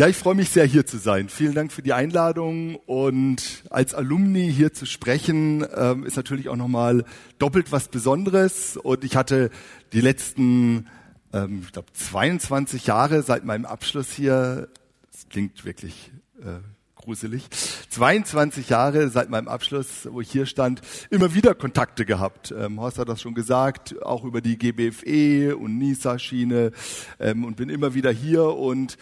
Ja, ich freue mich sehr, hier zu sein. Vielen Dank für die Einladung und als Alumni hier zu sprechen ähm, ist natürlich auch nochmal doppelt was Besonderes. Und ich hatte die letzten, ähm, ich glaube, 22 Jahre seit meinem Abschluss hier. Das klingt wirklich äh, gruselig. 22 Jahre seit meinem Abschluss, wo ich hier stand, immer wieder Kontakte gehabt. Ähm, Horst hat das schon gesagt, auch über die GBFE und NISA-Schiene ähm, und bin immer wieder hier und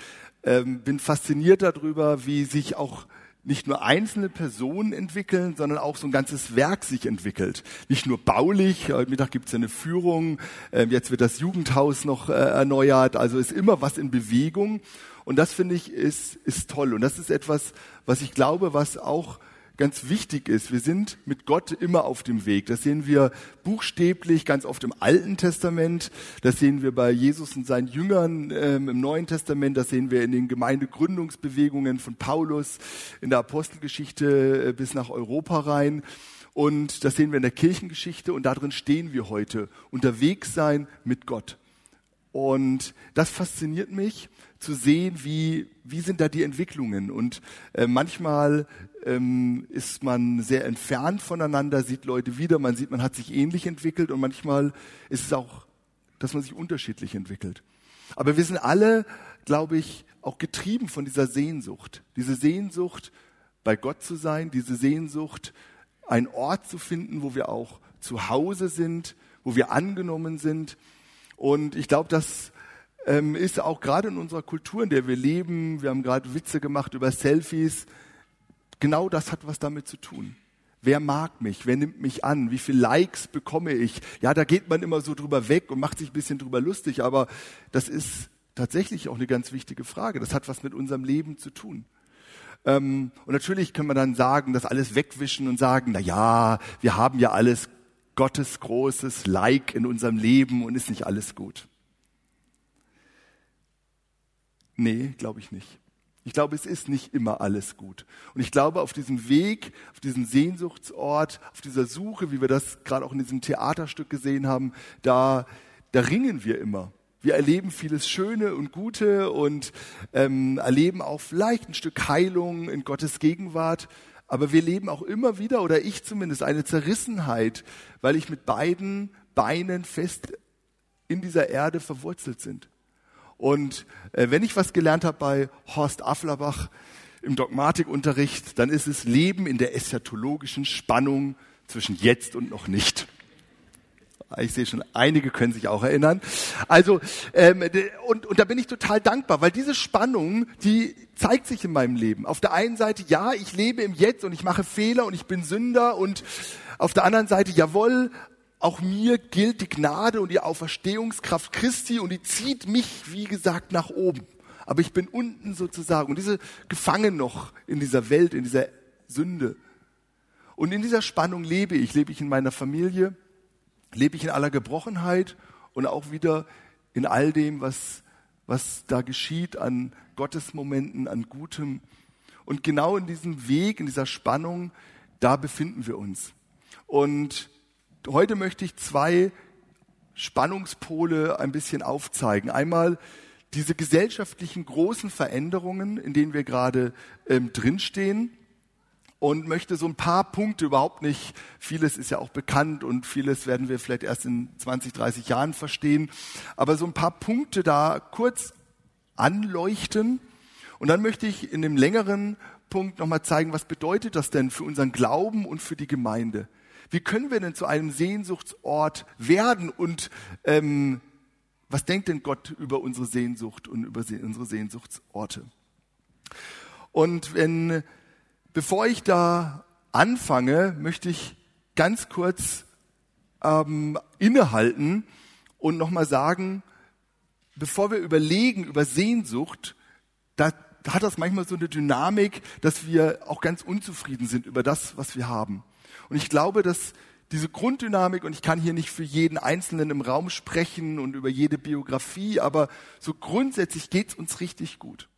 ähm, bin fasziniert darüber, wie sich auch nicht nur einzelne Personen entwickeln, sondern auch so ein ganzes Werk sich entwickelt. Nicht nur baulich, heute Mittag gibt es eine Führung, äh, jetzt wird das Jugendhaus noch äh, erneuert, also ist immer was in Bewegung. Und das finde ich ist, ist toll. Und das ist etwas, was ich glaube, was auch ganz wichtig ist. Wir sind mit Gott immer auf dem Weg. Das sehen wir buchstäblich ganz oft im Alten Testament. Das sehen wir bei Jesus und seinen Jüngern ähm, im Neuen Testament. Das sehen wir in den Gemeindegründungsbewegungen von Paulus in der Apostelgeschichte äh, bis nach Europa rein. Und das sehen wir in der Kirchengeschichte und darin stehen wir heute. Unterwegs sein mit Gott. Und das fasziniert mich zu sehen, wie, wie sind da die Entwicklungen. Und äh, manchmal ähm, ist man sehr entfernt voneinander, sieht Leute wieder, man sieht, man hat sich ähnlich entwickelt und manchmal ist es auch, dass man sich unterschiedlich entwickelt. Aber wir sind alle, glaube ich, auch getrieben von dieser Sehnsucht. Diese Sehnsucht, bei Gott zu sein, diese Sehnsucht, einen Ort zu finden, wo wir auch zu Hause sind, wo wir angenommen sind. Und ich glaube, dass ähm, ist auch gerade in unserer Kultur, in der wir leben, wir haben gerade Witze gemacht über Selfies, genau das hat was damit zu tun. Wer mag mich? Wer nimmt mich an? Wie viele Likes bekomme ich? Ja, da geht man immer so drüber weg und macht sich ein bisschen drüber lustig, aber das ist tatsächlich auch eine ganz wichtige Frage. Das hat was mit unserem Leben zu tun. Ähm, und natürlich kann man dann sagen, das alles wegwischen und sagen, na ja, wir haben ja alles Gottes großes Like in unserem Leben und ist nicht alles gut. Nee, glaube ich nicht. Ich glaube, es ist nicht immer alles gut. Und ich glaube, auf diesem Weg, auf diesem Sehnsuchtsort, auf dieser Suche, wie wir das gerade auch in diesem Theaterstück gesehen haben, da, da ringen wir immer. Wir erleben vieles Schöne und Gute und ähm, erleben auch vielleicht ein Stück Heilung in Gottes Gegenwart. Aber wir leben auch immer wieder, oder ich zumindest, eine Zerrissenheit, weil ich mit beiden Beinen fest in dieser Erde verwurzelt sind. Und äh, wenn ich was gelernt habe bei Horst Afflerbach im Dogmatikunterricht, dann ist es Leben in der eschatologischen Spannung zwischen jetzt und noch nicht. Ich sehe schon, einige können sich auch erinnern. Also, ähm, und, und da bin ich total dankbar, weil diese Spannung, die zeigt sich in meinem Leben. Auf der einen Seite, ja, ich lebe im Jetzt und ich mache Fehler und ich bin Sünder und auf der anderen Seite, jawohl, auch mir gilt die Gnade und die Auferstehungskraft Christi und die zieht mich, wie gesagt, nach oben. Aber ich bin unten sozusagen und diese gefangen noch in dieser Welt, in dieser Sünde. Und in dieser Spannung lebe ich. Lebe ich in meiner Familie, lebe ich in aller Gebrochenheit und auch wieder in all dem, was, was da geschieht an Gottesmomenten, an Gutem. Und genau in diesem Weg, in dieser Spannung, da befinden wir uns. Und heute möchte ich zwei Spannungspole ein bisschen aufzeigen. Einmal diese gesellschaftlichen großen Veränderungen, in denen wir gerade ähm, drinstehen und möchte so ein paar Punkte überhaupt nicht, vieles ist ja auch bekannt und vieles werden wir vielleicht erst in 20, 30 Jahren verstehen, aber so ein paar Punkte da kurz anleuchten und dann möchte ich in dem längeren Punkt nochmal zeigen, was bedeutet das denn für unseren Glauben und für die Gemeinde. Wie können wir denn zu einem Sehnsuchtsort werden und ähm, was denkt denn Gott über unsere Sehnsucht und über unsere Sehnsuchtsorte? Und wenn, bevor ich da anfange, möchte ich ganz kurz ähm, innehalten und nochmal sagen, bevor wir überlegen über Sehnsucht, da, hat das manchmal so eine Dynamik, dass wir auch ganz unzufrieden sind über das, was wir haben. Und ich glaube, dass diese Grunddynamik, und ich kann hier nicht für jeden Einzelnen im Raum sprechen und über jede Biografie, aber so grundsätzlich geht's uns richtig gut.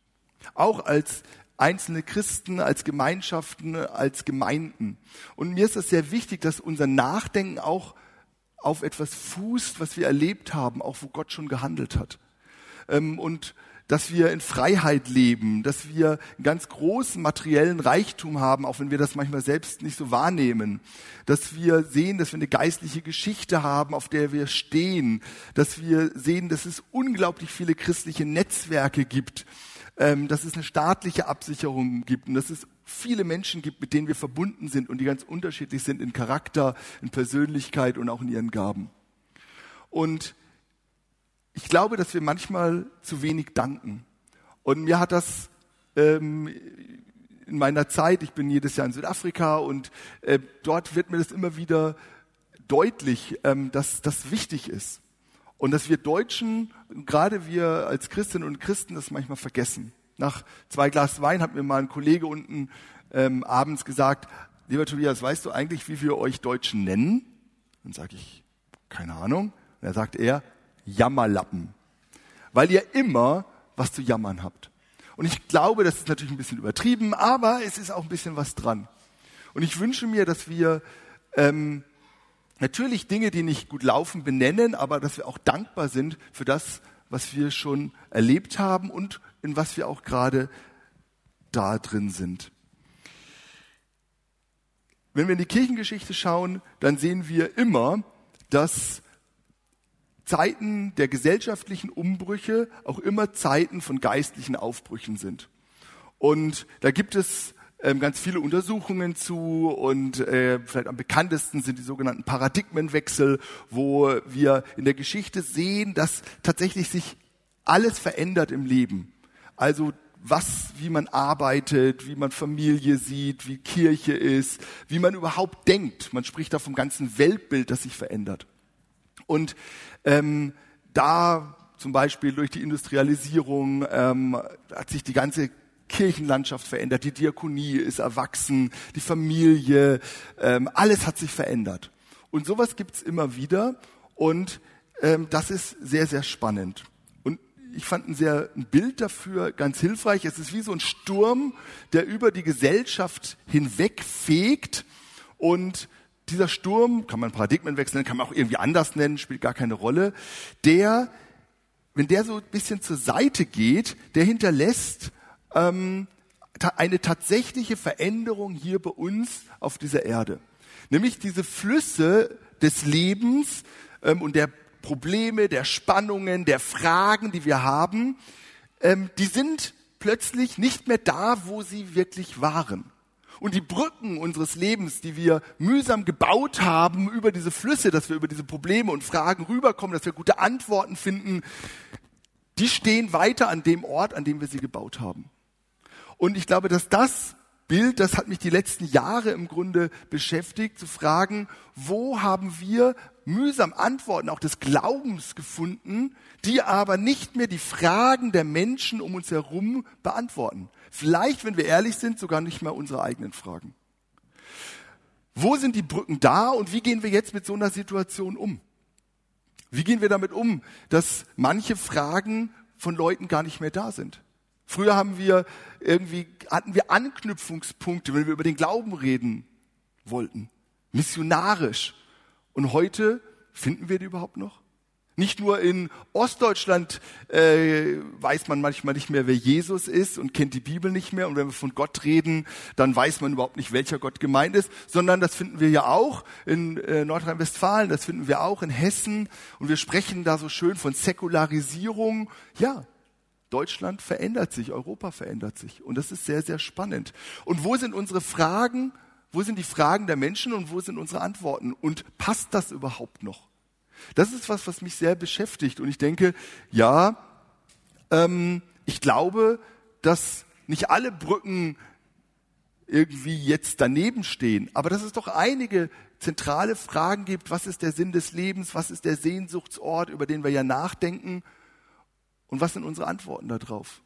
Auch als einzelne Christen, als Gemeinschaften, als Gemeinden. Und mir ist es sehr wichtig, dass unser Nachdenken auch auf etwas fußt, was wir erlebt haben, auch wo Gott schon gehandelt hat. Ähm, und dass wir in Freiheit leben, dass wir einen ganz großen materiellen Reichtum haben, auch wenn wir das manchmal selbst nicht so wahrnehmen, dass wir sehen, dass wir eine geistliche Geschichte haben, auf der wir stehen, dass wir sehen, dass es unglaublich viele christliche Netzwerke gibt, ähm, dass es eine staatliche Absicherung gibt und dass es viele Menschen gibt, mit denen wir verbunden sind und die ganz unterschiedlich sind in Charakter, in Persönlichkeit und auch in ihren Gaben. Und ich glaube, dass wir manchmal zu wenig danken. Und mir hat das ähm, in meiner Zeit, ich bin jedes Jahr in Südafrika und äh, dort wird mir das immer wieder deutlich, ähm, dass das wichtig ist. Und dass wir Deutschen, gerade wir als Christinnen und Christen, das manchmal vergessen. Nach zwei Glas Wein hat mir mal ein Kollege unten ähm, abends gesagt, lieber Tobias, weißt du eigentlich, wie wir euch Deutschen nennen? Dann sage ich, keine Ahnung. Und er sagt er, Jammerlappen. Weil ihr immer was zu jammern habt. Und ich glaube, das ist natürlich ein bisschen übertrieben, aber es ist auch ein bisschen was dran. Und ich wünsche mir, dass wir ähm, natürlich Dinge, die nicht gut laufen, benennen, aber dass wir auch dankbar sind für das, was wir schon erlebt haben und in was wir auch gerade da drin sind. Wenn wir in die Kirchengeschichte schauen, dann sehen wir immer, dass Zeiten der gesellschaftlichen Umbrüche auch immer Zeiten von geistlichen Aufbrüchen sind. Und da gibt es ähm, ganz viele Untersuchungen zu und äh, vielleicht am bekanntesten sind die sogenannten Paradigmenwechsel, wo wir in der Geschichte sehen, dass tatsächlich sich alles verändert im Leben. Also was, wie man arbeitet, wie man Familie sieht, wie Kirche ist, wie man überhaupt denkt. Man spricht da vom ganzen Weltbild, das sich verändert. Und ähm, da zum Beispiel durch die Industrialisierung ähm, hat sich die ganze Kirchenlandschaft verändert, die Diakonie ist erwachsen, die Familie, ähm, alles hat sich verändert. Und sowas gibt's immer wieder und ähm, das ist sehr, sehr spannend. Und ich fand ein, sehr, ein Bild dafür ganz hilfreich. Es ist wie so ein Sturm, der über die Gesellschaft hinwegfegt und dieser Sturm, kann man Paradigmenwechsel nennen, kann man auch irgendwie anders nennen, spielt gar keine Rolle, der, wenn der so ein bisschen zur Seite geht, der hinterlässt ähm, eine tatsächliche Veränderung hier bei uns auf dieser Erde. Nämlich diese Flüsse des Lebens ähm, und der Probleme, der Spannungen, der Fragen, die wir haben, ähm, die sind plötzlich nicht mehr da, wo sie wirklich waren. Und die Brücken unseres Lebens, die wir mühsam gebaut haben über diese Flüsse, dass wir über diese Probleme und Fragen rüberkommen, dass wir gute Antworten finden, die stehen weiter an dem Ort, an dem wir sie gebaut haben. Und ich glaube, dass das Bild, das hat mich die letzten Jahre im Grunde beschäftigt, zu fragen, wo haben wir mühsam Antworten auch des Glaubens gefunden, die aber nicht mehr die Fragen der Menschen um uns herum beantworten. Vielleicht, wenn wir ehrlich sind, sogar nicht mehr unsere eigenen Fragen. Wo sind die Brücken da und wie gehen wir jetzt mit so einer Situation um? Wie gehen wir damit um, dass manche Fragen von Leuten gar nicht mehr da sind? Früher haben wir irgendwie, hatten wir Anknüpfungspunkte, wenn wir über den Glauben reden wollten. Missionarisch. Und heute finden wir die überhaupt noch? Nicht nur in Ostdeutschland äh, weiß man manchmal nicht mehr, wer Jesus ist und kennt die Bibel nicht mehr. Und wenn wir von Gott reden, dann weiß man überhaupt nicht, welcher Gott gemeint ist. Sondern das finden wir ja auch in äh, Nordrhein-Westfalen, das finden wir auch in Hessen. Und wir sprechen da so schön von Säkularisierung. Ja, Deutschland verändert sich, Europa verändert sich. Und das ist sehr, sehr spannend. Und wo sind unsere Fragen? Wo sind die Fragen der Menschen und wo sind unsere Antworten? Und passt das überhaupt noch? Das ist was, was mich sehr beschäftigt. Und ich denke, ja, ähm, ich glaube, dass nicht alle Brücken irgendwie jetzt daneben stehen, aber dass es doch einige zentrale Fragen gibt. Was ist der Sinn des Lebens? Was ist der Sehnsuchtsort, über den wir ja nachdenken? Und was sind unsere Antworten darauf?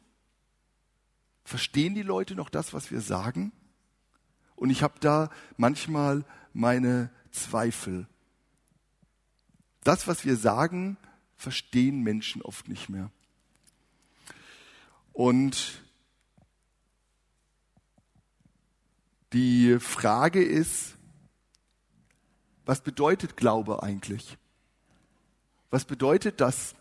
Verstehen die Leute noch das, was wir sagen? Und ich habe da manchmal meine Zweifel. Das, was wir sagen, verstehen Menschen oft nicht mehr. Und die Frage ist, was bedeutet Glaube eigentlich? Was bedeutet das,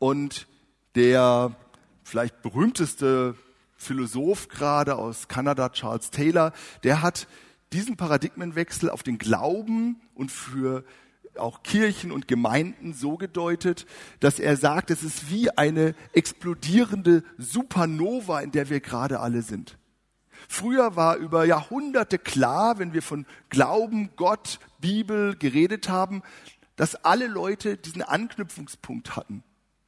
und der vielleicht berühmteste Philosoph gerade aus Kanada, Charles Taylor, der hat diesen Paradigmenwechsel auf den Glauben und für auch Kirchen und Gemeinden so gedeutet, dass er sagt, es ist wie eine explodierende Supernova, in der wir gerade alle sind. Früher war über Jahrhunderte klar, wenn wir von Glauben, Gott, Bibel geredet haben, dass alle Leute diesen Anknüpfungspunkt hatten.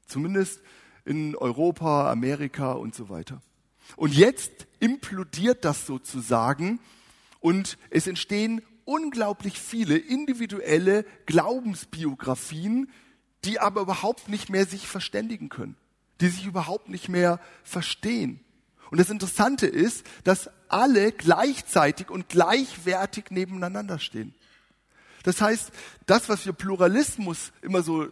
Zumindest in Europa, Amerika und so weiter. Und jetzt implodiert das sozusagen und es entstehen unglaublich viele individuelle Glaubensbiografien, die aber überhaupt nicht mehr sich verständigen können, die sich überhaupt nicht mehr verstehen. Und das Interessante ist, dass alle gleichzeitig und gleichwertig nebeneinander stehen. Das heißt, das, was wir Pluralismus immer so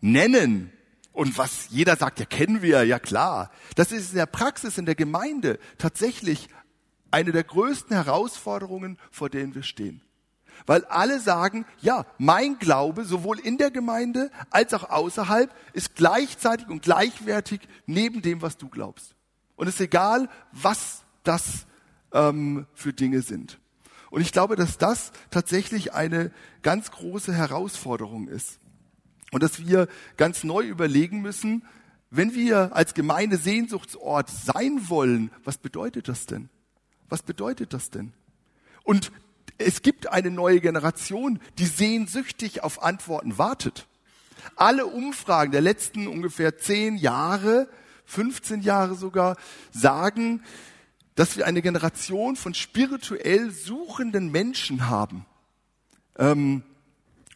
nennen und was jeder sagt, ja kennen wir, ja klar, das ist in der Praxis, in der Gemeinde tatsächlich eine der größten Herausforderungen, vor denen wir stehen. Weil alle sagen, ja, mein Glaube, sowohl in der Gemeinde als auch außerhalb, ist gleichzeitig und gleichwertig neben dem, was du glaubst. Und es ist egal, was das ähm, für Dinge sind. Und ich glaube, dass das tatsächlich eine ganz große Herausforderung ist. Und dass wir ganz neu überlegen müssen, wenn wir als Gemeinde Sehnsuchtsort sein wollen, was bedeutet das denn? Was bedeutet das denn? Und es gibt eine neue Generation, die sehnsüchtig auf Antworten wartet. Alle Umfragen der letzten ungefähr zehn Jahre, 15 Jahre sogar, sagen, dass wir eine Generation von spirituell suchenden Menschen haben. Ähm,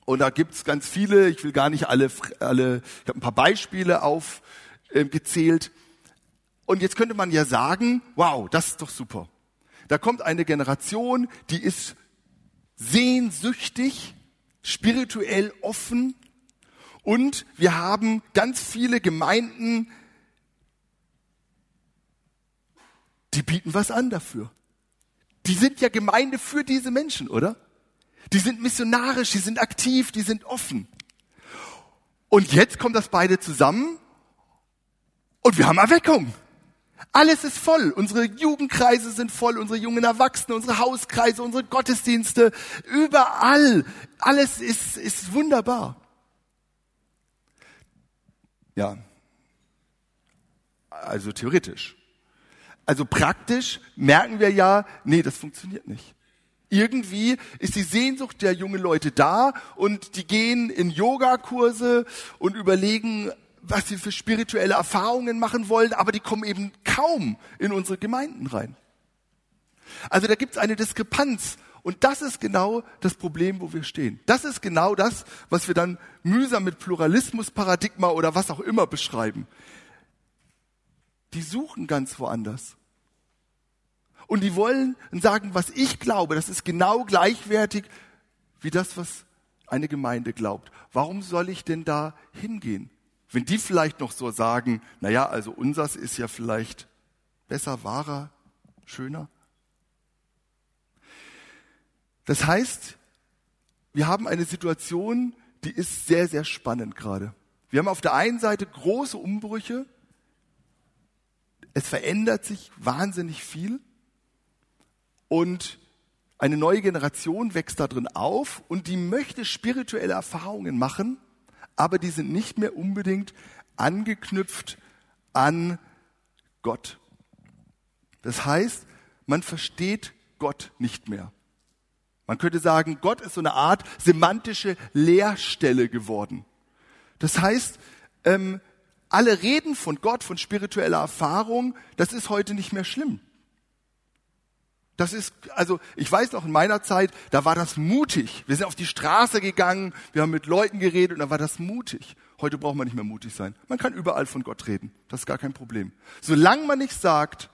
und da gibt's ganz viele, ich will gar nicht alle, alle ich habe ein paar Beispiele aufgezählt. Äh, und jetzt könnte man ja sagen, wow, das ist doch super. Da kommt eine Generation, die ist sehnsüchtig, spirituell offen und wir haben ganz viele Gemeinden, die bieten was an dafür. Die sind ja Gemeinde für diese Menschen, oder? Die sind missionarisch, die sind aktiv, die sind offen. Und jetzt kommt das beide zusammen und wir haben Erweckung. Alles ist voll. Unsere Jugendkreise sind voll, unsere jungen Erwachsenen, unsere Hauskreise, unsere Gottesdienste, überall. Alles ist, ist wunderbar. Ja. Also theoretisch. Also praktisch merken wir ja, nee, das funktioniert nicht. Irgendwie ist die Sehnsucht der jungen Leute da und die gehen in Yogakurse und überlegen, was sie für spirituelle Erfahrungen machen wollen, aber die kommen eben kaum in unsere Gemeinden rein. Also da gibt es eine Diskrepanz und das ist genau das Problem, wo wir stehen. Das ist genau das, was wir dann mühsam mit Pluralismusparadigma oder was auch immer beschreiben. Die suchen ganz woanders. Und die wollen sagen, was ich glaube, das ist genau gleichwertig wie das, was eine Gemeinde glaubt. Warum soll ich denn da hingehen? Wenn die vielleicht noch so sagen, na ja, also unsers ist ja vielleicht besser, wahrer, schöner. Das heißt, wir haben eine Situation, die ist sehr, sehr spannend gerade. Wir haben auf der einen Seite große Umbrüche. Es verändert sich wahnsinnig viel. Und eine neue Generation wächst da drin auf und die möchte spirituelle Erfahrungen machen aber die sind nicht mehr unbedingt angeknüpft an Gott. Das heißt, man versteht Gott nicht mehr. Man könnte sagen, Gott ist so eine Art semantische Leerstelle geworden. Das heißt, ähm, alle reden von Gott, von spiritueller Erfahrung, das ist heute nicht mehr schlimm. Das ist, also ich weiß noch in meiner Zeit, da war das mutig. Wir sind auf die Straße gegangen, wir haben mit Leuten geredet und da war das mutig. Heute braucht man nicht mehr mutig sein. Man kann überall von Gott reden. Das ist gar kein Problem. Solange man nicht sagt,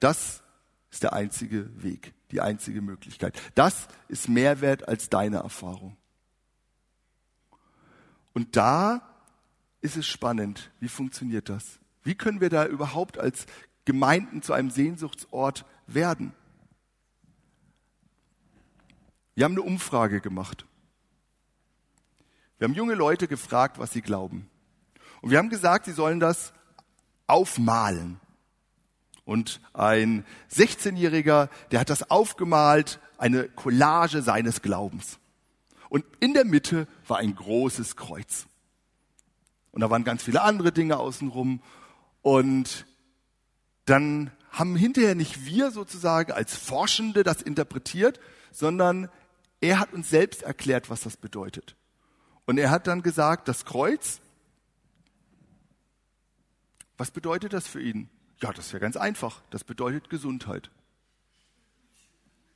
das ist der einzige Weg, die einzige Möglichkeit. Das ist mehr wert als deine Erfahrung. Und da ist es spannend. Wie funktioniert das? Wie können wir da überhaupt als Gemeinden zu einem Sehnsuchtsort werden. Wir haben eine Umfrage gemacht. Wir haben junge Leute gefragt, was sie glauben. Und wir haben gesagt, sie sollen das aufmalen. Und ein 16-Jähriger, der hat das aufgemalt, eine Collage seines Glaubens. Und in der Mitte war ein großes Kreuz. Und da waren ganz viele andere Dinge außenrum. Und dann haben hinterher nicht wir sozusagen als Forschende das interpretiert, sondern er hat uns selbst erklärt, was das bedeutet. Und er hat dann gesagt, das Kreuz, was bedeutet das für ihn? Ja, das ist ja ganz einfach. Das bedeutet Gesundheit.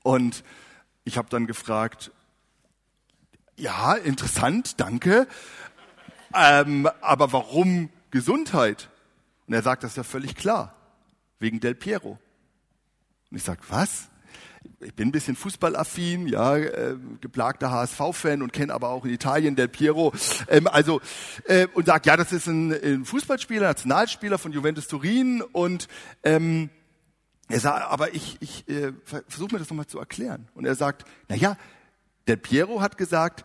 Und ich habe dann gefragt, ja, interessant, danke. Ähm, aber warum Gesundheit? Und er sagt, das ist ja völlig klar. Wegen Del Piero. Und ich sage, was? Ich bin ein bisschen fußballaffin, ja, äh, geplagter HSV-Fan und kenne aber auch in Italien Del Piero. Ähm, also äh, und sagt, ja, das ist ein, ein Fußballspieler, Nationalspieler von Juventus Turin und ähm, er sagt, aber ich, ich äh, versuche mir das nochmal zu erklären. Und er sagt, na ja, Del Piero hat gesagt,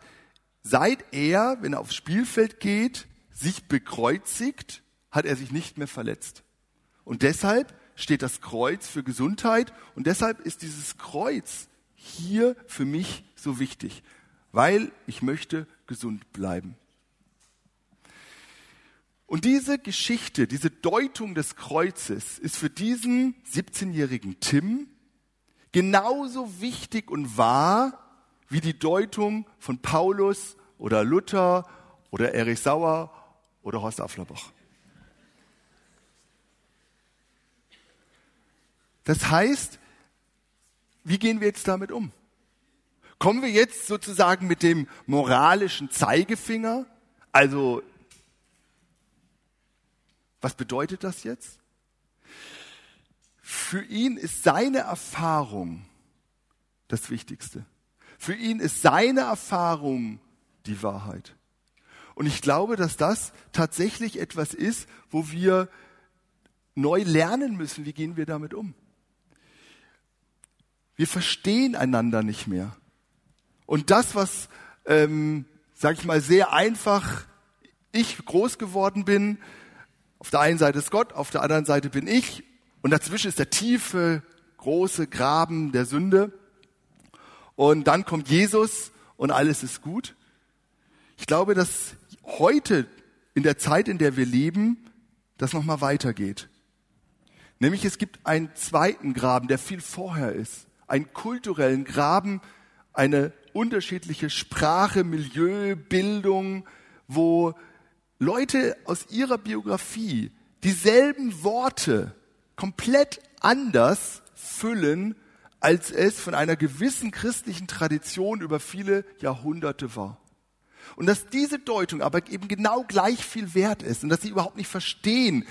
seit er, wenn er aufs Spielfeld geht, sich bekreuzigt, hat er sich nicht mehr verletzt. Und deshalb steht das Kreuz für Gesundheit und deshalb ist dieses Kreuz hier für mich so wichtig, weil ich möchte gesund bleiben. Und diese Geschichte, diese Deutung des Kreuzes ist für diesen 17-jährigen Tim genauso wichtig und wahr wie die Deutung von Paulus oder Luther oder Erich Sauer oder Horst Afflerbach. Das heißt, wie gehen wir jetzt damit um? Kommen wir jetzt sozusagen mit dem moralischen Zeigefinger? Also, was bedeutet das jetzt? Für ihn ist seine Erfahrung das Wichtigste. Für ihn ist seine Erfahrung die Wahrheit. Und ich glaube, dass das tatsächlich etwas ist, wo wir neu lernen müssen, wie gehen wir damit um. Wir verstehen einander nicht mehr. Und das, was, ähm, sag ich mal, sehr einfach ich groß geworden bin, auf der einen Seite ist Gott, auf der anderen Seite bin ich, und dazwischen ist der tiefe, große Graben der Sünde und dann kommt Jesus und alles ist gut. Ich glaube, dass heute in der Zeit, in der wir leben, das nochmal weitergeht. Nämlich es gibt einen zweiten Graben, der viel vorher ist. Einen kulturellen Graben, eine unterschiedliche Sprache, Milieu, Bildung, wo Leute aus ihrer Biografie dieselben Worte komplett anders füllen als es von einer gewissen christlichen Tradition über viele Jahrhunderte war. Und dass diese Deutung aber eben genau gleich viel wert ist und dass sie überhaupt nicht verstehen,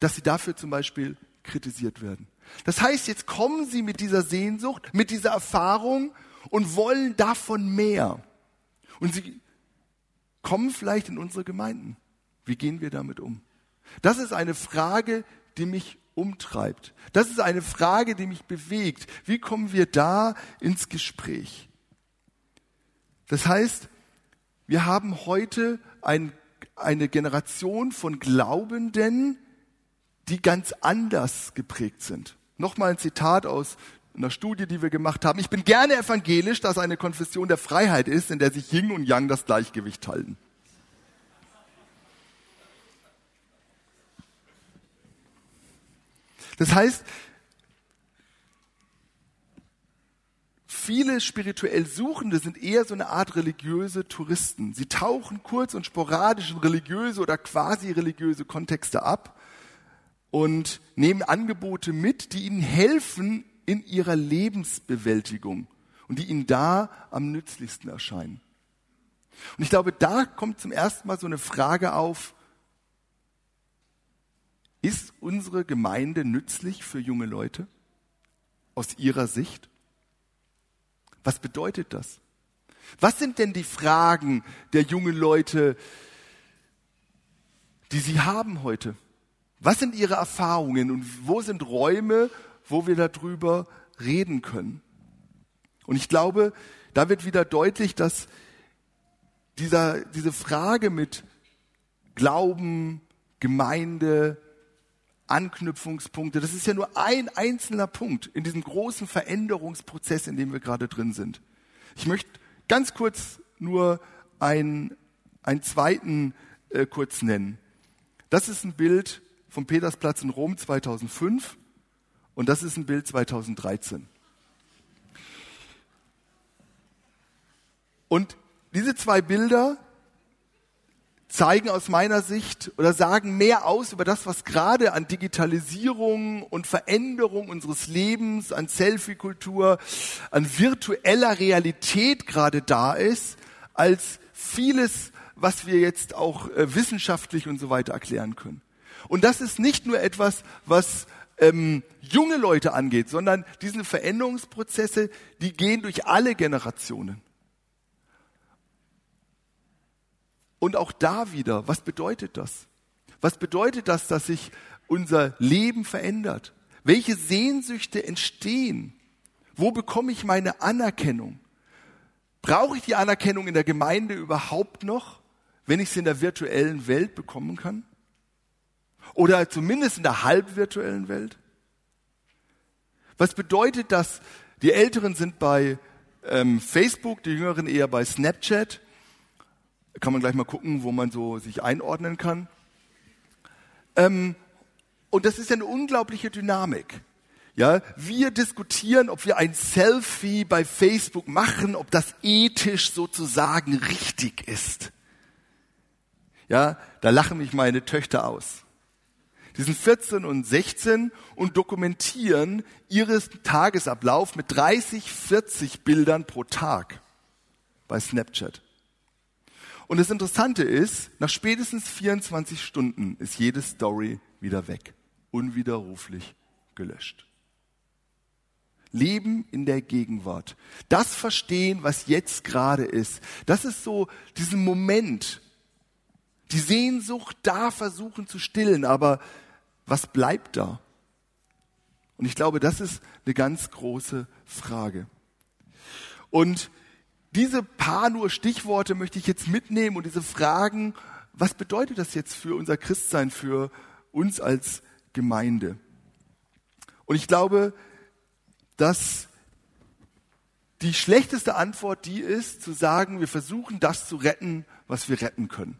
dass sie dafür zum Beispiel kritisiert werden. Das heißt, jetzt kommen sie mit dieser Sehnsucht, mit dieser Erfahrung und wollen davon mehr. Und sie kommen vielleicht in unsere Gemeinden. Wie gehen wir damit um? Das ist eine Frage, die mich umtreibt. Das ist eine Frage, die mich bewegt. Wie kommen wir da ins Gespräch? Das heißt, wir haben heute ein, eine Generation von Glaubenden, die ganz anders geprägt sind. Nochmal ein Zitat aus einer Studie, die wir gemacht haben. Ich bin gerne evangelisch, dass eine Konfession der Freiheit ist, in der sich Yin und Yang das Gleichgewicht halten. Das heißt, viele spirituell Suchende sind eher so eine Art religiöse Touristen. Sie tauchen kurz und sporadisch in religiöse oder quasi religiöse Kontexte ab und nehmen Angebote mit, die ihnen helfen in ihrer Lebensbewältigung und die ihnen da am nützlichsten erscheinen. Und ich glaube, da kommt zum ersten Mal so eine Frage auf, ist unsere Gemeinde nützlich für junge Leute aus ihrer Sicht? Was bedeutet das? Was sind denn die Fragen der jungen Leute, die sie haben heute? Was sind ihre Erfahrungen und wo sind Räume, wo wir darüber reden können? Und ich glaube, da wird wieder deutlich, dass dieser, diese Frage mit Glauben, Gemeinde, Anknüpfungspunkte. Das ist ja nur ein einzelner Punkt in diesem großen Veränderungsprozess, in dem wir gerade drin sind. Ich möchte ganz kurz nur einen, einen zweiten äh, kurz nennen. Das ist ein Bild vom Petersplatz in Rom 2005 und das ist ein Bild 2013. Und diese zwei Bilder zeigen aus meiner Sicht oder sagen mehr aus über das, was gerade an Digitalisierung und Veränderung unseres Lebens, an Selfie-Kultur, an virtueller Realität gerade da ist, als vieles, was wir jetzt auch äh, wissenschaftlich und so weiter erklären können. Und das ist nicht nur etwas, was ähm, junge Leute angeht, sondern diese Veränderungsprozesse, die gehen durch alle Generationen. Und auch da wieder, was bedeutet das? Was bedeutet das, dass sich unser Leben verändert? Welche Sehnsüchte entstehen? Wo bekomme ich meine Anerkennung? Brauche ich die Anerkennung in der Gemeinde überhaupt noch, wenn ich sie in der virtuellen Welt bekommen kann? Oder zumindest in der halbvirtuellen Welt? Was bedeutet das? Die Älteren sind bei ähm, Facebook, die Jüngeren eher bei Snapchat kann man gleich mal gucken, wo man so sich einordnen kann. Ähm, und das ist eine unglaubliche Dynamik. Ja, wir diskutieren, ob wir ein Selfie bei Facebook machen, ob das ethisch sozusagen richtig ist. Ja, da lachen mich meine Töchter aus. Die sind 14 und 16 und dokumentieren ihren Tagesablauf mit 30, 40 Bildern pro Tag bei Snapchat. Und das Interessante ist, nach spätestens 24 Stunden ist jede Story wieder weg, unwiderruflich gelöscht. Leben in der Gegenwart. Das verstehen, was jetzt gerade ist. Das ist so diesen Moment, die Sehnsucht da versuchen zu stillen, aber was bleibt da? Und ich glaube, das ist eine ganz große Frage. Und diese paar nur Stichworte möchte ich jetzt mitnehmen und diese Fragen, was bedeutet das jetzt für unser Christsein, für uns als Gemeinde? Und ich glaube, dass die schlechteste Antwort die ist, zu sagen, wir versuchen das zu retten, was wir retten können.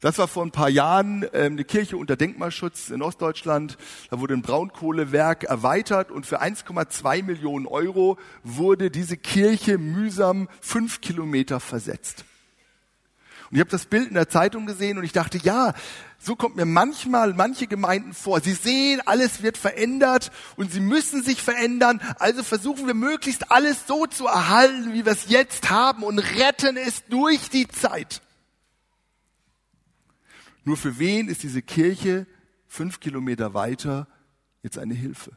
Das war vor ein paar Jahren ähm, eine Kirche unter Denkmalschutz in Ostdeutschland. Da wurde ein Braunkohlewerk erweitert und für 1,2 Millionen Euro wurde diese Kirche mühsam fünf Kilometer versetzt. Und ich habe das Bild in der Zeitung gesehen und ich dachte, ja, so kommt mir manchmal manche Gemeinden vor. Sie sehen, alles wird verändert und sie müssen sich verändern. Also versuchen wir möglichst alles so zu erhalten, wie wir es jetzt haben und retten es durch die Zeit. Nur für wen ist diese Kirche fünf Kilometer weiter jetzt eine Hilfe?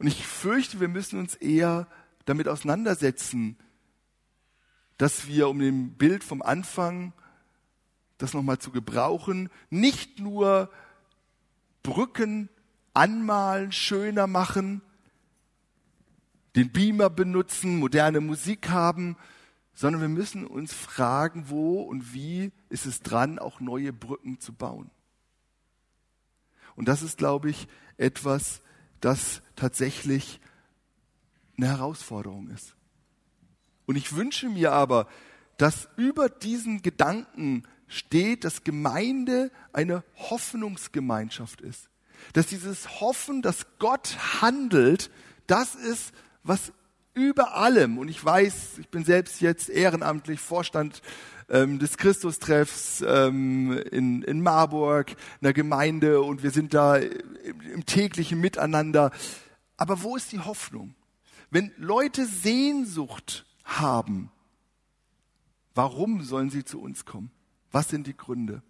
Und ich fürchte, wir müssen uns eher damit auseinandersetzen, dass wir, um dem Bild vom Anfang das nochmal zu gebrauchen, nicht nur Brücken anmalen, schöner machen, den Beamer benutzen, moderne Musik haben, sondern wir müssen uns fragen, wo und wie ist es dran, auch neue Brücken zu bauen. Und das ist, glaube ich, etwas, das tatsächlich eine Herausforderung ist. Und ich wünsche mir aber, dass über diesen Gedanken steht, dass Gemeinde eine Hoffnungsgemeinschaft ist. Dass dieses Hoffen, dass Gott handelt, das ist, was über allem, und ich weiß, ich bin selbst jetzt ehrenamtlich Vorstand ähm, des Christustreffs ähm, in, in Marburg, einer Gemeinde, und wir sind da im, im täglichen Miteinander. Aber wo ist die Hoffnung? Wenn Leute Sehnsucht haben, warum sollen sie zu uns kommen? Was sind die Gründe?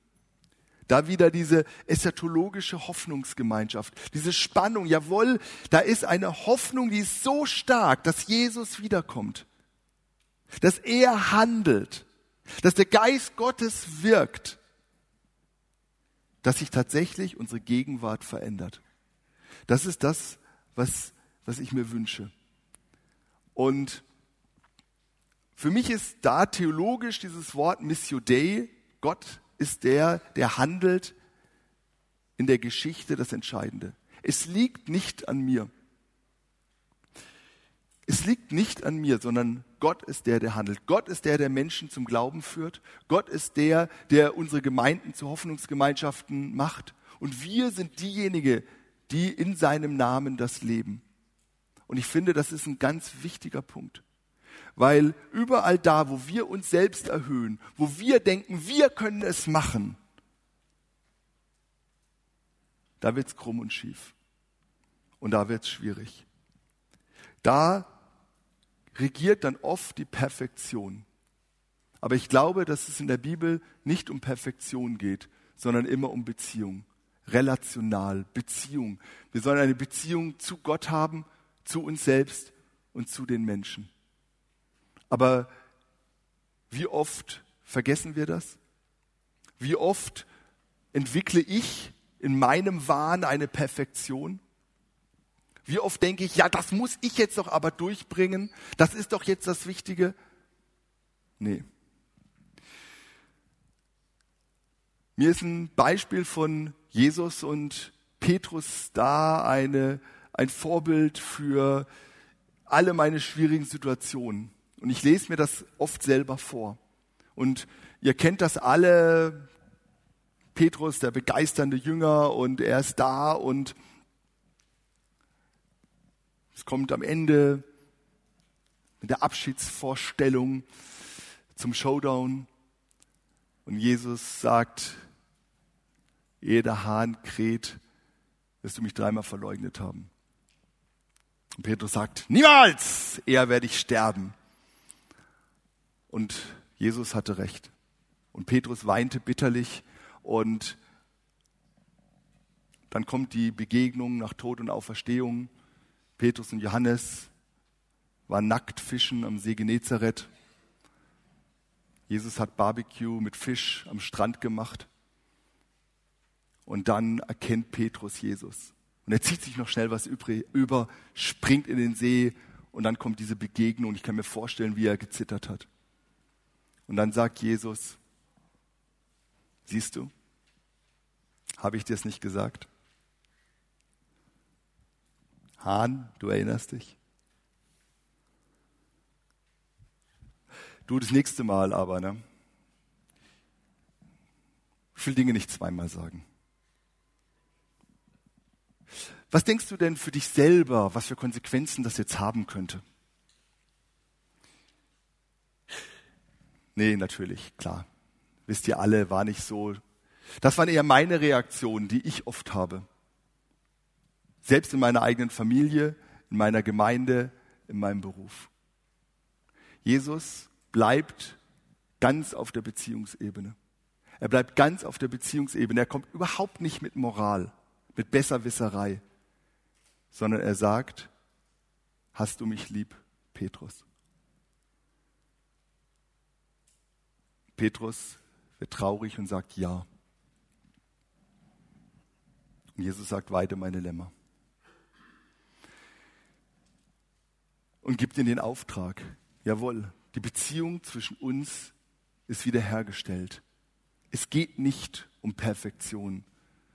Da wieder diese eschatologische Hoffnungsgemeinschaft, diese Spannung. Jawohl, da ist eine Hoffnung, die ist so stark, dass Jesus wiederkommt, dass er handelt, dass der Geist Gottes wirkt, dass sich tatsächlich unsere Gegenwart verändert. Das ist das, was, was ich mir wünsche. Und für mich ist da theologisch dieses Wort Missio Dei Gott ist der, der handelt in der Geschichte das Entscheidende. Es liegt nicht an mir. Es liegt nicht an mir, sondern Gott ist der, der handelt. Gott ist der, der Menschen zum Glauben führt. Gott ist der, der unsere Gemeinden zu Hoffnungsgemeinschaften macht. Und wir sind diejenigen, die in seinem Namen das leben. Und ich finde, das ist ein ganz wichtiger Punkt. Weil überall da, wo wir uns selbst erhöhen, wo wir denken, wir können es machen, da wird's krumm und schief. Und da wird's schwierig. Da regiert dann oft die Perfektion. Aber ich glaube, dass es in der Bibel nicht um Perfektion geht, sondern immer um Beziehung. Relational, Beziehung. Wir sollen eine Beziehung zu Gott haben, zu uns selbst und zu den Menschen. Aber wie oft vergessen wir das? Wie oft entwickle ich in meinem Wahn eine Perfektion? Wie oft denke ich, ja, das muss ich jetzt doch aber durchbringen. Das ist doch jetzt das Wichtige. Nee. Mir ist ein Beispiel von Jesus und Petrus da eine, ein Vorbild für alle meine schwierigen Situationen. Und ich lese mir das oft selber vor. Und ihr kennt das alle. Petrus, der begeisternde Jünger, und er ist da und es kommt am Ende mit der Abschiedsvorstellung zum Showdown und Jesus sagt, ehe der Hahn kräht, wirst du mich dreimal verleugnet haben. Und Petrus sagt, niemals, eher werde ich sterben. Und Jesus hatte recht. Und Petrus weinte bitterlich und dann kommt die Begegnung nach Tod und Auferstehung. Petrus und Johannes waren nackt fischen am See Genezareth. Jesus hat Barbecue mit Fisch am Strand gemacht. Und dann erkennt Petrus Jesus. Und er zieht sich noch schnell was über, springt in den See und dann kommt diese Begegnung. Ich kann mir vorstellen, wie er gezittert hat. Und dann sagt Jesus, siehst du, habe ich dir es nicht gesagt? Hahn, du erinnerst dich? Du das nächste Mal aber, ne? Ich will Dinge nicht zweimal sagen. Was denkst du denn für dich selber, was für Konsequenzen das jetzt haben könnte? Nee, natürlich, klar. Wisst ihr alle, war nicht so. Das waren eher meine Reaktionen, die ich oft habe. Selbst in meiner eigenen Familie, in meiner Gemeinde, in meinem Beruf. Jesus bleibt ganz auf der Beziehungsebene. Er bleibt ganz auf der Beziehungsebene. Er kommt überhaupt nicht mit Moral, mit Besserwisserei, sondern er sagt, hast du mich lieb, Petrus? Petrus wird traurig und sagt ja. Und Jesus sagt, weide meine Lämmer. und gibt ihnen den Auftrag. Jawohl, die Beziehung zwischen uns ist wiederhergestellt. Es geht nicht um Perfektion,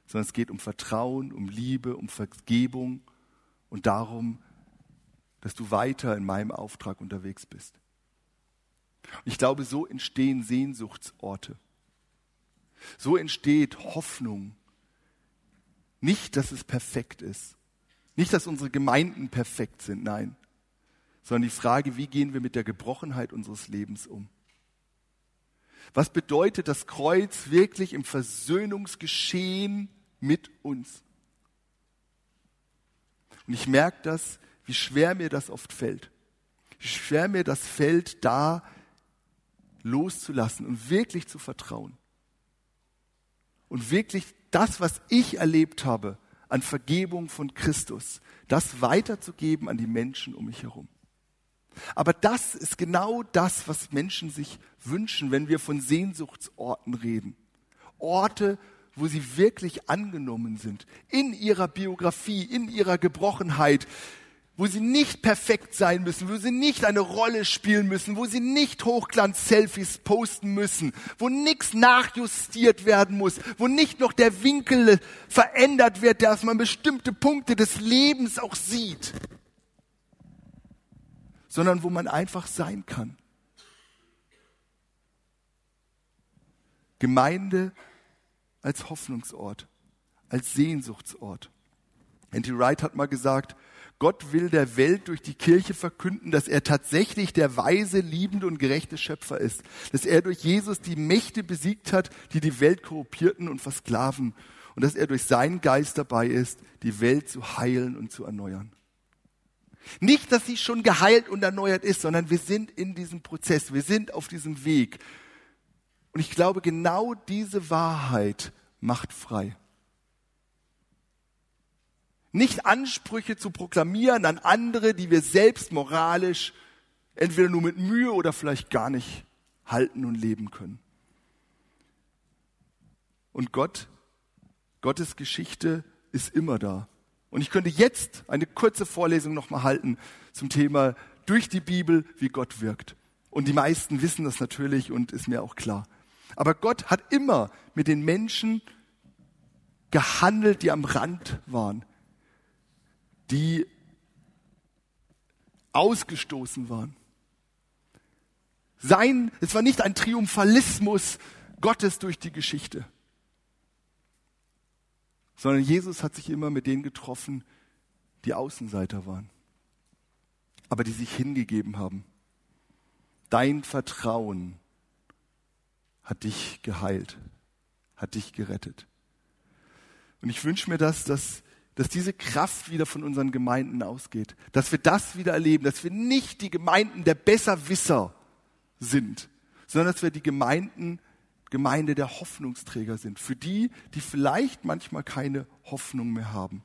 sondern es geht um Vertrauen, um Liebe, um Vergebung und darum, dass du weiter in meinem Auftrag unterwegs bist. Ich glaube, so entstehen Sehnsuchtsorte. So entsteht Hoffnung. Nicht, dass es perfekt ist. Nicht, dass unsere Gemeinden perfekt sind, nein sondern die Frage, wie gehen wir mit der Gebrochenheit unseres Lebens um? Was bedeutet das Kreuz wirklich im Versöhnungsgeschehen mit uns? Und ich merke das, wie schwer mir das oft fällt. Wie schwer mir das fällt, da loszulassen und wirklich zu vertrauen. Und wirklich das, was ich erlebt habe an Vergebung von Christus, das weiterzugeben an die Menschen um mich herum. Aber das ist genau das, was Menschen sich wünschen, wenn wir von Sehnsuchtsorten reden. Orte, wo sie wirklich angenommen sind, in ihrer Biografie, in ihrer Gebrochenheit, wo sie nicht perfekt sein müssen, wo sie nicht eine Rolle spielen müssen, wo sie nicht Hochglanz-Selfies posten müssen, wo nichts nachjustiert werden muss, wo nicht noch der Winkel verändert wird, dass man bestimmte Punkte des Lebens auch sieht, sondern wo man einfach sein kann. Gemeinde als Hoffnungsort, als Sehnsuchtsort. Andy Wright hat mal gesagt, Gott will der Welt durch die Kirche verkünden, dass er tatsächlich der weise, liebende und gerechte Schöpfer ist. Dass er durch Jesus die Mächte besiegt hat, die die Welt korrupierten und versklaven. Und dass er durch seinen Geist dabei ist, die Welt zu heilen und zu erneuern. Nicht, dass sie schon geheilt und erneuert ist, sondern wir sind in diesem Prozess, wir sind auf diesem Weg. Und ich glaube, genau diese Wahrheit macht frei. Nicht Ansprüche zu proklamieren an andere, die wir selbst moralisch entweder nur mit Mühe oder vielleicht gar nicht halten und leben können. Und Gott, Gottes Geschichte ist immer da. Und ich könnte jetzt eine kurze Vorlesung nochmal halten zum Thema durch die Bibel, wie Gott wirkt. Und die meisten wissen das natürlich und ist mir auch klar. Aber Gott hat immer mit den Menschen gehandelt, die am Rand waren, die ausgestoßen waren. Sein, es war nicht ein Triumphalismus Gottes durch die Geschichte, sondern Jesus hat sich immer mit denen getroffen, die Außenseiter waren, aber die sich hingegeben haben. Dein Vertrauen hat dich geheilt, hat dich gerettet. Und ich wünsche mir das, dass dass diese Kraft wieder von unseren Gemeinden ausgeht, dass wir das wieder erleben, dass wir nicht die Gemeinden der Besserwisser sind, sondern dass wir die Gemeinden, Gemeinde der Hoffnungsträger sind, für die, die vielleicht manchmal keine Hoffnung mehr haben.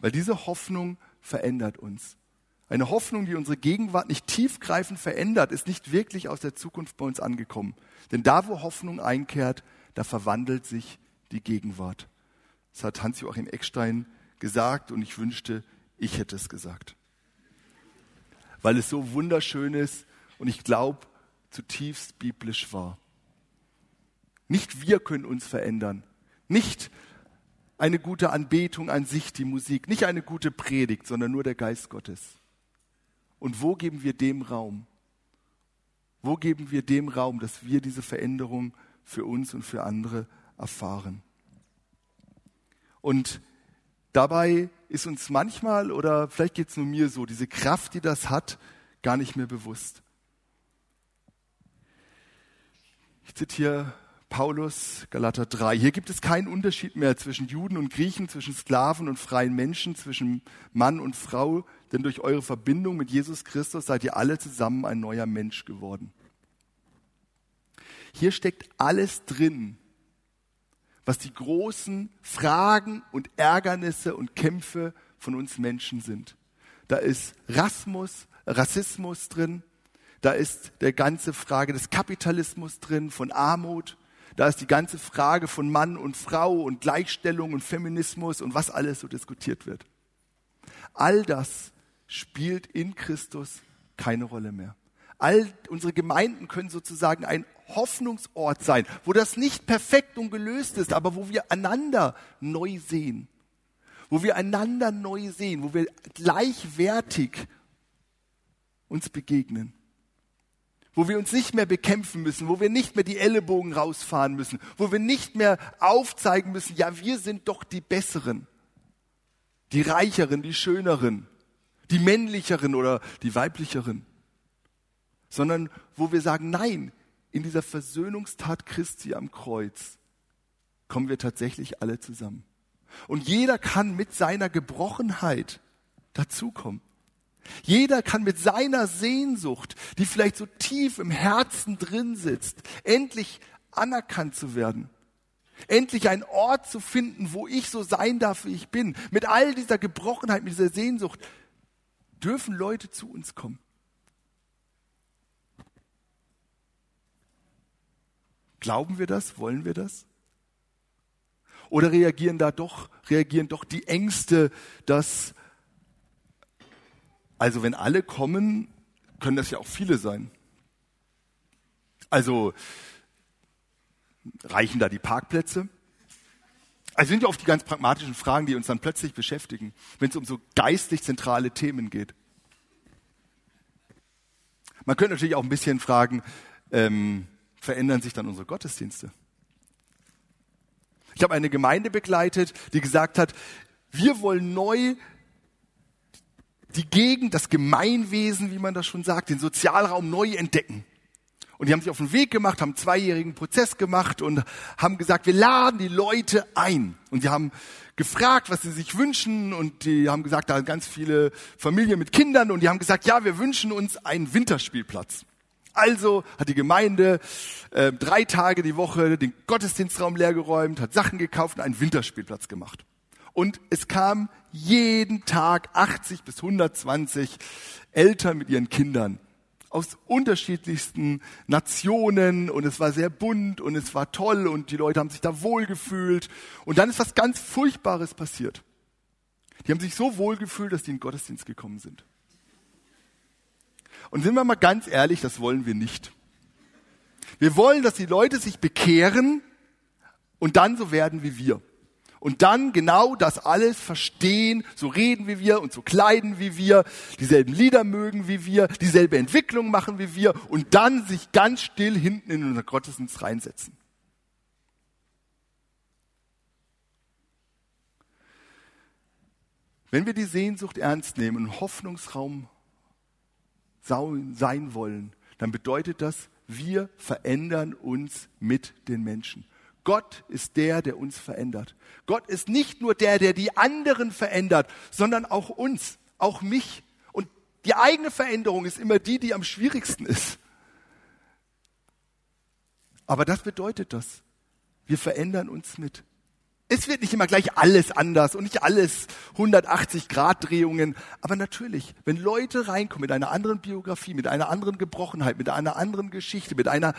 Weil diese Hoffnung verändert uns. Eine Hoffnung, die unsere Gegenwart nicht tiefgreifend verändert, ist nicht wirklich aus der Zukunft bei uns angekommen. Denn da, wo Hoffnung einkehrt, da verwandelt sich die Gegenwart. Das hat Hans-Joachim Eckstein gesagt und ich wünschte, ich hätte es gesagt. Weil es so wunderschön ist und ich glaube, zutiefst biblisch war. Nicht wir können uns verändern. Nicht eine gute Anbetung an sich, die Musik. Nicht eine gute Predigt, sondern nur der Geist Gottes. Und wo geben wir dem Raum? Wo geben wir dem Raum, dass wir diese Veränderung für uns und für andere erfahren? Und dabei ist uns manchmal, oder vielleicht geht es nur mir so, diese Kraft, die das hat, gar nicht mehr bewusst. Ich zitiere Paulus, Galater 3. Hier gibt es keinen Unterschied mehr zwischen Juden und Griechen, zwischen Sklaven und freien Menschen, zwischen Mann und Frau, denn durch eure Verbindung mit Jesus Christus seid ihr alle zusammen ein neuer Mensch geworden. Hier steckt alles drin, was die großen Fragen und Ärgernisse und Kämpfe von uns Menschen sind. Da ist Rasmus, Rassismus drin, da ist der ganze Frage des Kapitalismus drin, von Armut, da ist die ganze Frage von Mann und Frau und Gleichstellung und Feminismus und was alles so diskutiert wird. All das spielt in Christus keine Rolle mehr. All unsere Gemeinden können sozusagen ein Hoffnungsort sein, wo das nicht perfekt und gelöst ist, aber wo wir einander neu sehen. Wo wir einander neu sehen, wo wir gleichwertig uns begegnen. Wo wir uns nicht mehr bekämpfen müssen, wo wir nicht mehr die Ellenbogen rausfahren müssen, wo wir nicht mehr aufzeigen müssen, ja, wir sind doch die Besseren, die Reicheren, die Schöneren, die Männlicheren oder die Weiblicheren, sondern wo wir sagen, nein, in dieser Versöhnungstat Christi am Kreuz kommen wir tatsächlich alle zusammen. Und jeder kann mit seiner Gebrochenheit dazukommen. Jeder kann mit seiner Sehnsucht, die vielleicht so tief im Herzen drin sitzt, endlich anerkannt zu werden. Endlich einen Ort zu finden, wo ich so sein darf, wie ich bin. Mit all dieser Gebrochenheit, mit dieser Sehnsucht dürfen Leute zu uns kommen. Glauben wir das? Wollen wir das? Oder reagieren da doch, reagieren doch die Ängste, dass Also wenn alle kommen, können das ja auch viele sein. Also reichen da die Parkplätze? Also sind ja oft die ganz pragmatischen Fragen, die uns dann plötzlich beschäftigen, wenn es um so geistlich zentrale Themen geht. Man könnte natürlich auch ein bisschen fragen, ähm, verändern sich dann unsere Gottesdienste? Ich habe eine Gemeinde begleitet, die gesagt hat, wir wollen neu die Gegend, das Gemeinwesen, wie man das schon sagt, den Sozialraum neu entdecken. Und die haben sich auf den Weg gemacht, haben einen zweijährigen Prozess gemacht und haben gesagt, wir laden die Leute ein. Und sie haben gefragt, was sie sich wünschen und die haben gesagt, da sind ganz viele Familien mit Kindern und die haben gesagt, ja, wir wünschen uns einen Winterspielplatz. Also hat die Gemeinde äh, drei Tage die Woche den Gottesdienstraum leergeräumt, hat Sachen gekauft und einen Winterspielplatz gemacht. Und es kam jeden Tag 80 bis 120 Eltern mit ihren Kindern aus unterschiedlichsten Nationen und es war sehr bunt und es war toll und die Leute haben sich da wohlgefühlt. Und dann ist was ganz Furchtbares passiert. Die haben sich so wohlgefühlt, dass die in den Gottesdienst gekommen sind. Und sind wir mal ganz ehrlich, das wollen wir nicht. Wir wollen, dass die Leute sich bekehren und dann so werden wie wir und dann genau das alles verstehen, so reden wie wir und so kleiden wie wir, dieselben Lieder mögen wie wir, dieselbe Entwicklung machen wie wir und dann sich ganz still hinten in unser Gottesdienst reinsetzen. Wenn wir die Sehnsucht ernst nehmen und Hoffnungsraum sein wollen, dann bedeutet das, wir verändern uns mit den Menschen. Gott ist der, der uns verändert. Gott ist nicht nur der, der die anderen verändert, sondern auch uns, auch mich. Und die eigene Veränderung ist immer die, die am schwierigsten ist. Aber das bedeutet das. Wir verändern uns mit. Es wird nicht immer gleich alles anders und nicht alles 180 Grad Drehungen. Aber natürlich, wenn Leute reinkommen mit einer anderen Biografie, mit einer anderen Gebrochenheit, mit einer anderen Geschichte, mit einer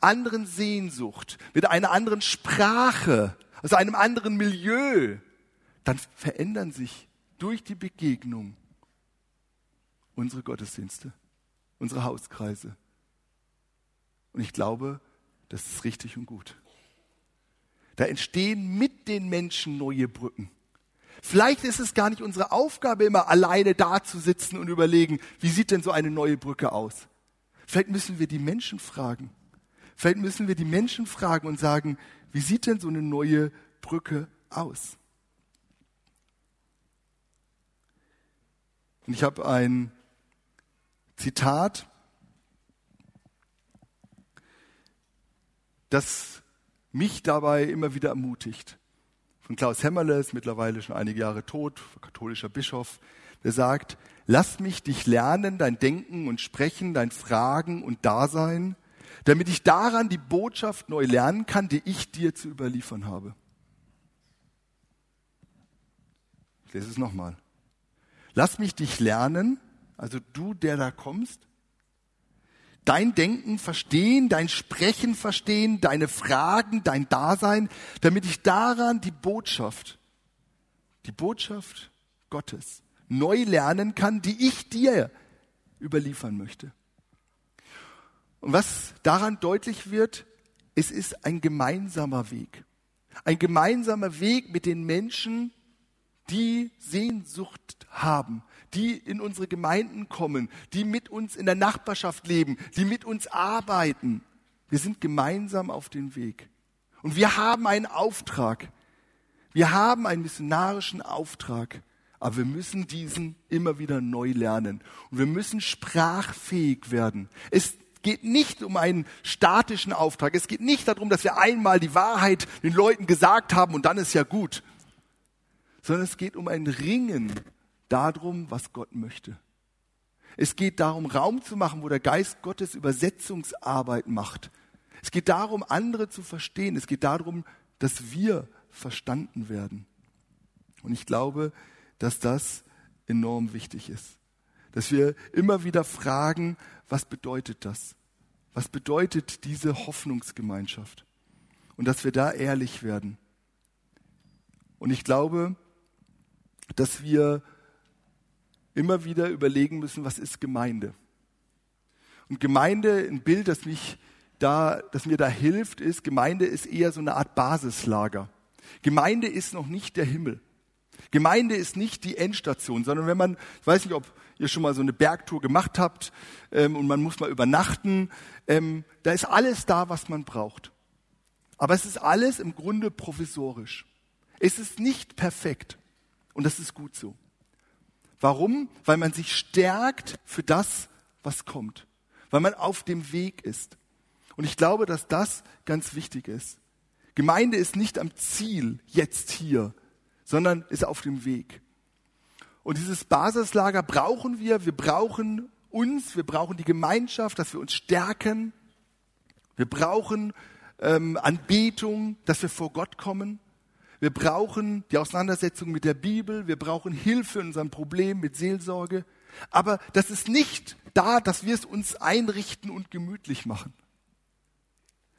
anderen Sehnsucht, mit einer anderen Sprache, aus einem anderen Milieu, dann verändern sich durch die Begegnung unsere Gottesdienste, unsere Hauskreise. Und ich glaube, das ist richtig und gut. Da entstehen mit den Menschen neue Brücken. Vielleicht ist es gar nicht unsere Aufgabe, immer alleine da zu sitzen und überlegen, wie sieht denn so eine neue Brücke aus? Vielleicht müssen wir die Menschen fragen. Vielleicht müssen wir die Menschen fragen und sagen, wie sieht denn so eine neue Brücke aus? Und ich habe ein Zitat, das mich dabei immer wieder ermutigt. Von Klaus Hämmerle, ist mittlerweile schon einige Jahre tot, katholischer Bischof, der sagt, lass mich dich lernen, dein Denken und Sprechen, dein Fragen und Dasein, damit ich daran die Botschaft neu lernen kann, die ich dir zu überliefern habe. Ich lese es nochmal. Lass mich dich lernen, also du, der da kommst, dein Denken verstehen, dein Sprechen verstehen, deine Fragen, dein Dasein, damit ich daran die Botschaft, die Botschaft Gottes neu lernen kann, die ich dir überliefern möchte. Und was daran deutlich wird, es ist ein gemeinsamer Weg. Ein gemeinsamer Weg mit den Menschen, die Sehnsucht haben, die in unsere Gemeinden kommen, die mit uns in der Nachbarschaft leben, die mit uns arbeiten. Wir sind gemeinsam auf dem Weg. Und wir haben einen Auftrag. Wir haben einen missionarischen Auftrag. Aber wir müssen diesen immer wieder neu lernen. Und wir müssen sprachfähig werden. Es geht nicht um einen statischen Auftrag. Es geht nicht darum, dass wir einmal die Wahrheit den Leuten gesagt haben und dann ist ja gut. Sondern es geht um ein Ringen darum, was Gott möchte. Es geht darum, Raum zu machen, wo der Geist Gottes Übersetzungsarbeit macht. Es geht darum, andere zu verstehen. Es geht darum, dass wir verstanden werden. Und ich glaube, dass das enorm wichtig ist. Dass wir immer wieder fragen, was bedeutet das? Was bedeutet diese Hoffnungsgemeinschaft? Und dass wir da ehrlich werden. Und ich glaube, dass wir immer wieder überlegen müssen, was ist Gemeinde? Und Gemeinde, ein Bild, das mich da, das mir da hilft, ist, Gemeinde ist eher so eine Art Basislager. Gemeinde ist noch nicht der Himmel. Gemeinde ist nicht die Endstation, sondern wenn man, ich weiß nicht, ob ihr schon mal so eine Bergtour gemacht habt ähm, und man muss mal übernachten, ähm, da ist alles da, was man braucht. Aber es ist alles im Grunde provisorisch. Es ist nicht perfekt und das ist gut so. Warum? Weil man sich stärkt für das, was kommt. Weil man auf dem Weg ist. Und ich glaube, dass das ganz wichtig ist. Gemeinde ist nicht am Ziel, jetzt hier, sondern ist auf dem Weg. Und dieses Basislager brauchen wir. Wir brauchen uns, wir brauchen die Gemeinschaft, dass wir uns stärken. Wir brauchen ähm, Anbetung, dass wir vor Gott kommen. Wir brauchen die Auseinandersetzung mit der Bibel. Wir brauchen Hilfe in unserem Problem mit Seelsorge. Aber das ist nicht da, dass wir es uns einrichten und gemütlich machen,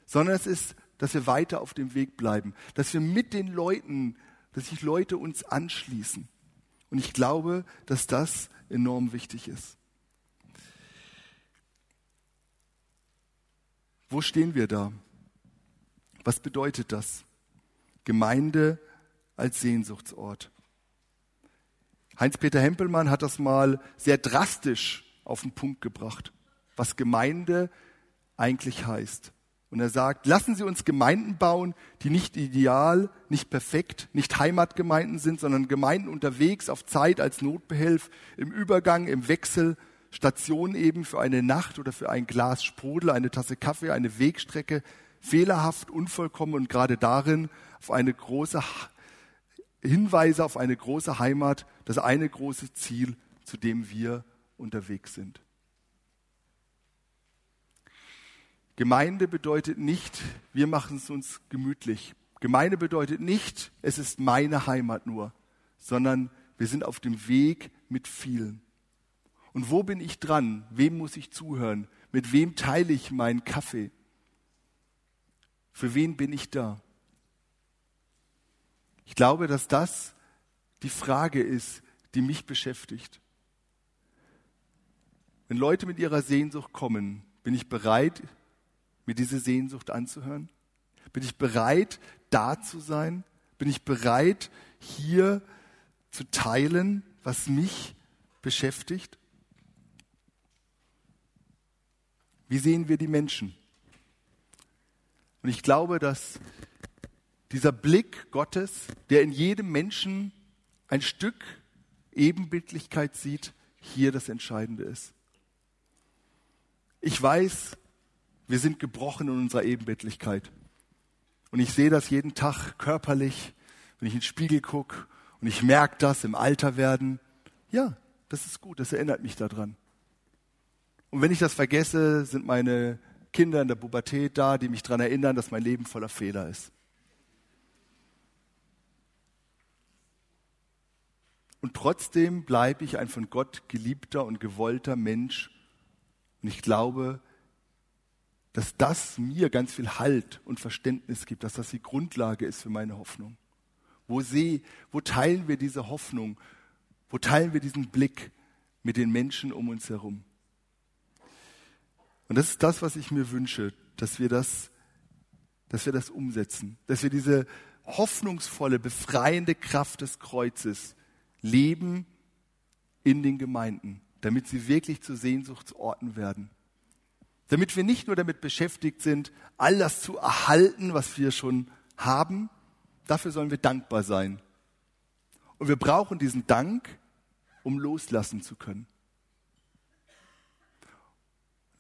sondern es ist, dass wir weiter auf dem Weg bleiben, dass wir mit den Leuten dass sich Leute uns anschließen. Und ich glaube, dass das enorm wichtig ist. Wo stehen wir da? Was bedeutet das? Gemeinde als Sehnsuchtsort. Heinz-Peter Hempelmann hat das mal sehr drastisch auf den Punkt gebracht, was Gemeinde eigentlich heißt. Und er sagt, lassen Sie uns Gemeinden bauen, die nicht ideal, nicht perfekt, nicht Heimatgemeinden sind, sondern Gemeinden unterwegs auf Zeit als Notbehelf, im Übergang, im Wechsel, Station eben für eine Nacht oder für ein Glas Sprudel, eine Tasse Kaffee, eine Wegstrecke, fehlerhaft, unvollkommen und gerade darin auf eine große Hinweise auf eine große Heimat, das eine große Ziel, zu dem wir unterwegs sind. Gemeinde bedeutet nicht, wir machen es uns gemütlich. Gemeinde bedeutet nicht, es ist meine Heimat nur, sondern wir sind auf dem Weg mit vielen. Und wo bin ich dran? Wem muss ich zuhören? Mit wem teile ich meinen Kaffee? Für wen bin ich da? Ich glaube, dass das die Frage ist, die mich beschäftigt. Wenn Leute mit ihrer Sehnsucht kommen, bin ich bereit, mir diese Sehnsucht anzuhören? Bin ich bereit, da zu sein? Bin ich bereit, hier zu teilen, was mich beschäftigt? Wie sehen wir die Menschen? Und ich glaube, dass dieser Blick Gottes, der in jedem Menschen ein Stück Ebenbildlichkeit sieht, hier das Entscheidende ist. Ich weiß, wir sind gebrochen in unserer Ebenbildlichkeit. Und ich sehe das jeden Tag körperlich, wenn ich in den Spiegel gucke und ich merke das im Alter werden. Ja, das ist gut, das erinnert mich daran. Und wenn ich das vergesse, sind meine Kinder in der Pubertät da, die mich daran erinnern, dass mein Leben voller Fehler ist. Und trotzdem bleibe ich ein von Gott geliebter und gewollter Mensch. Und ich glaube, dass das mir ganz viel Halt und Verständnis gibt, dass das die Grundlage ist für meine Hoffnung. Wo, seh, wo teilen wir diese Hoffnung? Wo teilen wir diesen Blick mit den Menschen um uns herum? Und das ist das, was ich mir wünsche, dass wir das, dass wir das umsetzen, dass wir diese hoffnungsvolle, befreiende Kraft des Kreuzes leben in den Gemeinden, damit sie wirklich zu Sehnsuchtsorten werden damit wir nicht nur damit beschäftigt sind, all das zu erhalten, was wir schon haben, dafür sollen wir dankbar sein. Und wir brauchen diesen Dank, um loslassen zu können.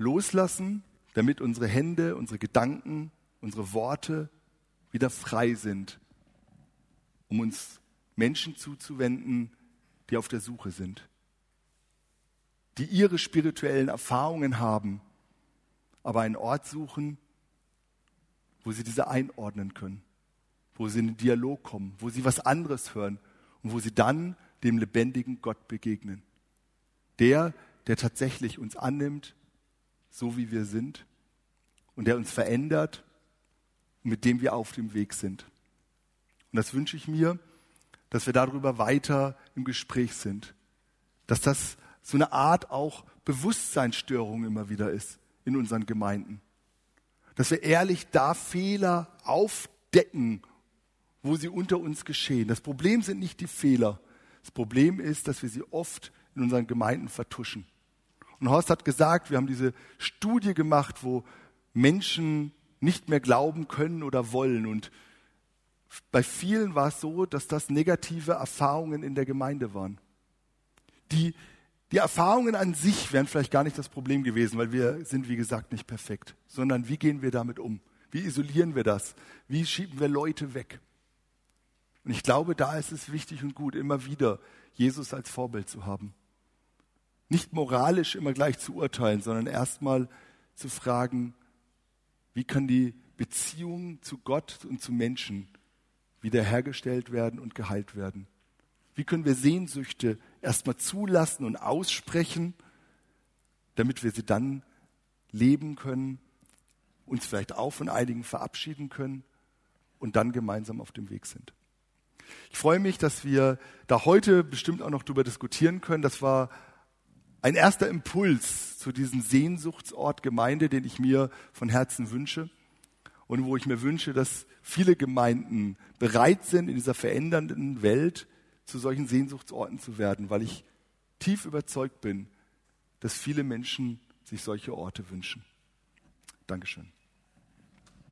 Loslassen, damit unsere Hände, unsere Gedanken, unsere Worte wieder frei sind, um uns Menschen zuzuwenden, die auf der Suche sind, die ihre spirituellen Erfahrungen haben aber einen Ort suchen, wo sie diese einordnen können, wo sie in den Dialog kommen, wo sie was anderes hören und wo sie dann dem lebendigen Gott begegnen. Der, der tatsächlich uns annimmt, so wie wir sind und der uns verändert mit dem wir auf dem Weg sind. Und das wünsche ich mir, dass wir darüber weiter im Gespräch sind, dass das so eine Art auch Bewusstseinsstörung immer wieder ist in unseren Gemeinden. Dass wir ehrlich da Fehler aufdecken, wo sie unter uns geschehen. Das Problem sind nicht die Fehler. Das Problem ist, dass wir sie oft in unseren Gemeinden vertuschen. Und Horst hat gesagt, wir haben diese Studie gemacht, wo Menschen nicht mehr glauben können oder wollen. Und bei vielen war es so, dass das negative Erfahrungen in der Gemeinde waren. Die, die Erfahrungen an sich wären vielleicht gar nicht das Problem gewesen, weil wir sind, wie gesagt, nicht perfekt, sondern wie gehen wir damit um? Wie isolieren wir das? Wie schieben wir Leute weg? Und ich glaube, da ist es wichtig und gut, immer wieder Jesus als Vorbild zu haben. Nicht moralisch immer gleich zu urteilen, sondern erstmal zu fragen, wie kann die Beziehung zu Gott und zu Menschen wiederhergestellt werden und geheilt werden? Wie können wir Sehnsüchte erstmal zulassen und aussprechen, damit wir sie dann leben können, uns vielleicht auch von einigen verabschieden können und dann gemeinsam auf dem Weg sind? Ich freue mich, dass wir da heute bestimmt auch noch darüber diskutieren können. Das war ein erster Impuls zu diesem Sehnsuchtsort Gemeinde, den ich mir von Herzen wünsche und wo ich mir wünsche, dass viele Gemeinden bereit sind, in dieser verändernden Welt zu solchen Sehnsuchtsorten zu werden, weil ich tief überzeugt bin, dass viele Menschen sich solche Orte wünschen. Dankeschön.